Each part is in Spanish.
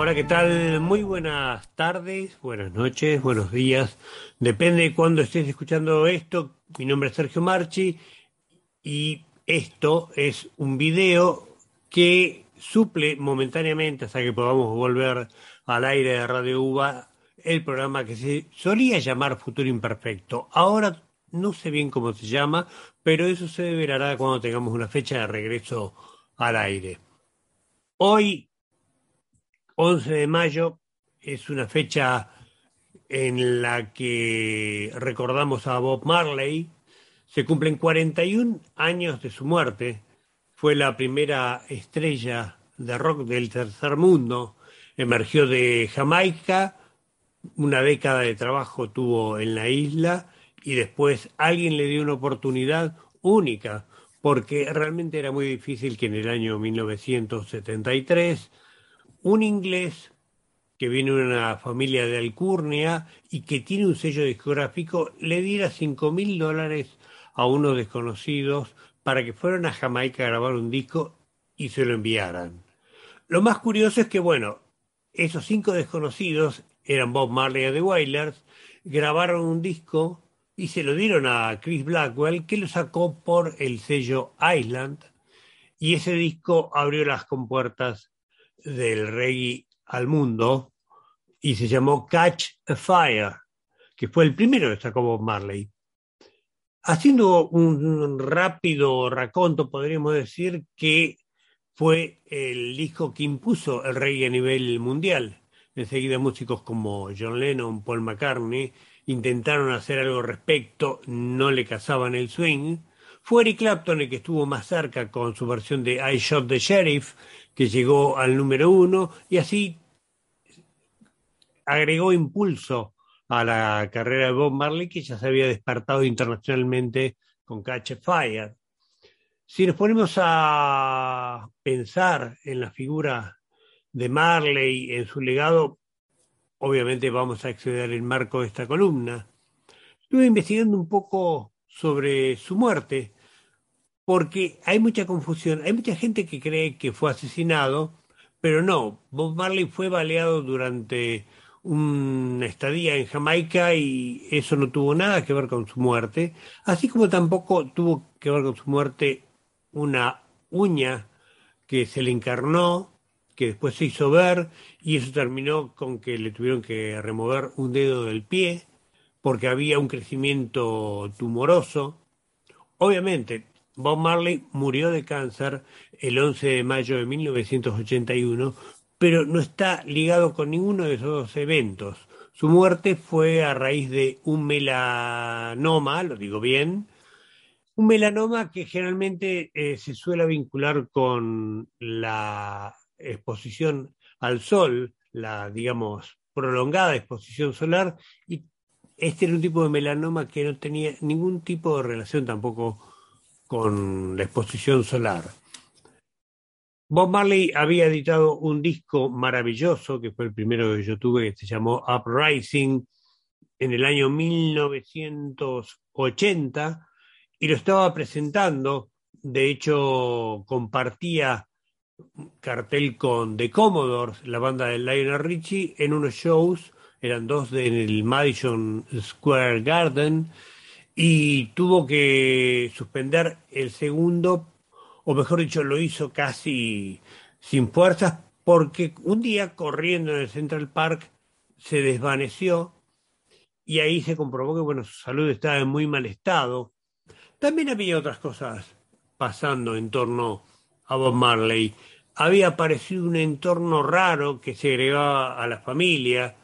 Hola, ¿qué tal? Muy buenas tardes, buenas noches, buenos días. Depende de cuándo estés escuchando esto. Mi nombre es Sergio Marchi y esto es un video que suple momentáneamente hasta que podamos volver al aire de Radio UBA el programa que se solía llamar Futuro Imperfecto. Ahora no sé bien cómo se llama, pero eso se deberá cuando tengamos una fecha de regreso al aire. Hoy 11 de mayo es una fecha en la que recordamos a Bob Marley. Se cumplen 41 años de su muerte. Fue la primera estrella de rock del tercer mundo. Emergió de Jamaica. Una década de trabajo tuvo en la isla y después alguien le dio una oportunidad única porque realmente era muy difícil que en el año 1973 un inglés que viene de una familia de alcurnia y que tiene un sello discográfico, le diera cinco mil dólares a unos desconocidos para que fueran a Jamaica a grabar un disco y se lo enviaran. Lo más curioso es que, bueno, esos cinco desconocidos eran Bob Marley y The Wailers, grabaron un disco y se lo dieron a Chris Blackwell, que lo sacó por el sello Island, y ese disco abrió las compuertas del reggae al mundo y se llamó Catch a Fire, que fue el primero que sacó Bob Marley. Haciendo un rápido raconto, podríamos decir que fue el disco que impuso el reggae a nivel mundial. Enseguida músicos como John Lennon, Paul McCartney intentaron hacer algo al respecto, no le cazaban el swing. Fue Eric Clapton el que estuvo más cerca con su versión de I Shot the Sheriff, que llegó al número uno y así agregó impulso a la carrera de Bob Marley que ya se había despertado internacionalmente con Catch Fire. Si nos ponemos a pensar en la figura de Marley, en su legado, obviamente vamos a acceder al marco de esta columna. Estuve investigando un poco sobre su muerte porque hay mucha confusión, hay mucha gente que cree que fue asesinado, pero no, Bob Marley fue baleado durante una estadía en Jamaica y eso no tuvo nada que ver con su muerte, así como tampoco tuvo que ver con su muerte una uña que se le encarnó, que después se hizo ver y eso terminó con que le tuvieron que remover un dedo del pie porque había un crecimiento tumoroso. Obviamente, Bob Marley murió de cáncer el 11 de mayo de 1981, pero no está ligado con ninguno de esos dos eventos. Su muerte fue a raíz de un melanoma, lo digo bien, un melanoma que generalmente eh, se suele vincular con la exposición al sol, la, digamos, prolongada exposición solar, y este era un tipo de melanoma que no tenía ningún tipo de relación tampoco con la exposición solar. Bob Marley había editado un disco maravilloso, que fue el primero que yo tuve, que se llamó Uprising, en el año 1980, y lo estaba presentando. De hecho, compartía cartel con The Commodores, la banda de Lionel Richie, en unos shows, eran dos en el Madison Square Garden, y tuvo que suspender el segundo, o mejor dicho, lo hizo casi sin fuerzas, porque un día corriendo en el Central Park se desvaneció y ahí se comprobó que bueno, su salud estaba en muy mal estado. También había otras cosas pasando en torno a Bob Marley. Había aparecido un entorno raro que se agregaba a la familia.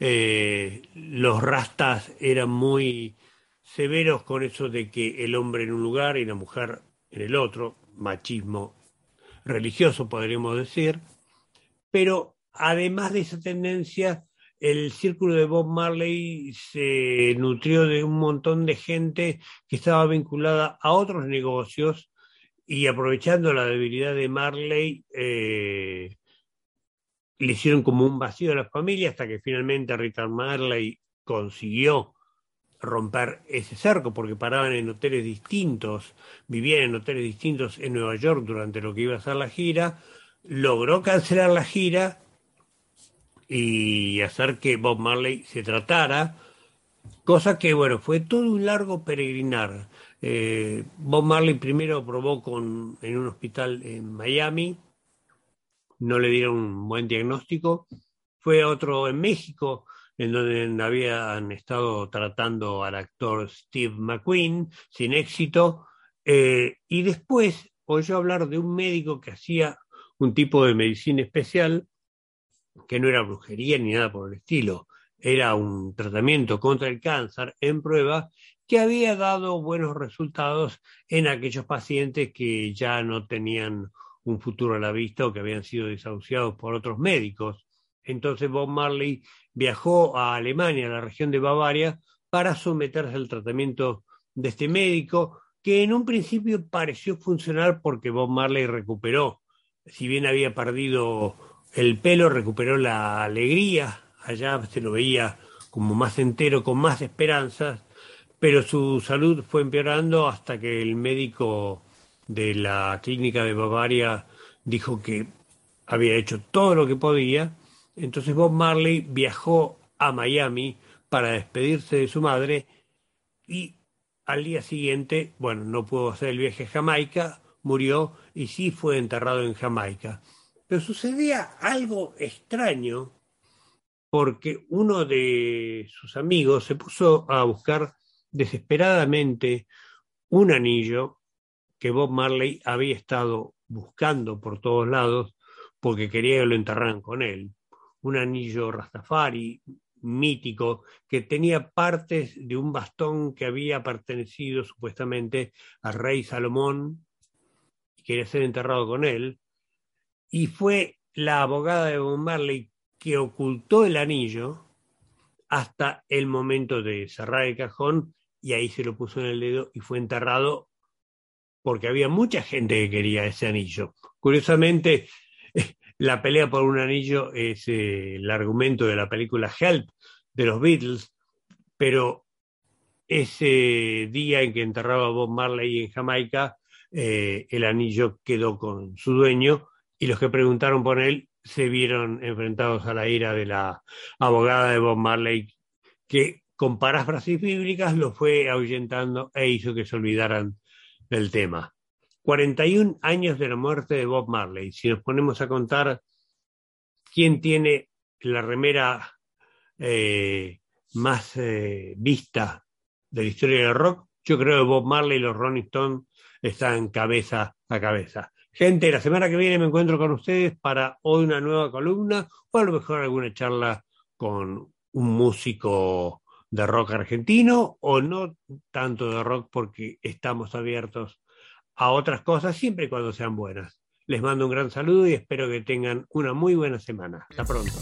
Eh, los rastas eran muy severos con eso de que el hombre en un lugar y la mujer en el otro, machismo religioso podríamos decir, pero además de esa tendencia, el círculo de Bob Marley se nutrió de un montón de gente que estaba vinculada a otros negocios y aprovechando la debilidad de Marley, eh, le hicieron como un vacío a la familia hasta que finalmente Richard Marley consiguió romper ese cerco porque paraban en hoteles distintos, vivían en hoteles distintos en Nueva York durante lo que iba a ser la gira, logró cancelar la gira y hacer que Bob Marley se tratara, cosa que, bueno, fue todo un largo peregrinar. Eh, Bob Marley primero probó con, en un hospital en Miami, no le dieron un buen diagnóstico, fue otro en México, en donde habían estado tratando al actor Steve McQueen sin éxito, eh, y después oyó hablar de un médico que hacía un tipo de medicina especial, que no era brujería ni nada por el estilo, era un tratamiento contra el cáncer en prueba que había dado buenos resultados en aquellos pacientes que ya no tenían un futuro a la vista o que habían sido desahuciados por otros médicos. Entonces Bob Marley viajó a Alemania, a la región de Bavaria, para someterse al tratamiento de este médico, que en un principio pareció funcionar porque Bob Marley recuperó, si bien había perdido el pelo, recuperó la alegría, allá se lo veía como más entero, con más esperanzas, pero su salud fue empeorando hasta que el médico de la clínica de Bavaria dijo que había hecho todo lo que podía. Entonces Bob Marley viajó a Miami para despedirse de su madre y al día siguiente, bueno, no pudo hacer el viaje a Jamaica, murió y sí fue enterrado en Jamaica. Pero sucedía algo extraño porque uno de sus amigos se puso a buscar desesperadamente un anillo que Bob Marley había estado buscando por todos lados porque quería que lo enterraran con él. Un anillo Rastafari mítico que tenía partes de un bastón que había pertenecido supuestamente al rey Salomón y quería ser enterrado con él. Y fue la abogada de Bob Marley que ocultó el anillo hasta el momento de cerrar el cajón y ahí se lo puso en el dedo y fue enterrado porque había mucha gente que quería ese anillo. Curiosamente, la pelea por un anillo es eh, el argumento de la película Help de los Beatles, pero ese día en que enterraba Bob Marley en Jamaica, eh, el anillo quedó con su dueño y los que preguntaron por él se vieron enfrentados a la ira de la abogada de Bob Marley, que con paráfrasis bíblicas lo fue ahuyentando e hizo que se olvidaran del tema. 41 años de la muerte de Bob Marley. Si nos ponemos a contar quién tiene la remera eh, más eh, vista de la historia del rock, yo creo que Bob Marley y los Rolling Stones están cabeza a cabeza. Gente, la semana que viene me encuentro con ustedes para hoy una nueva columna o a lo mejor alguna charla con un músico de rock argentino o no tanto de rock porque estamos abiertos a otras cosas siempre y cuando sean buenas. Les mando un gran saludo y espero que tengan una muy buena semana. Hasta pronto.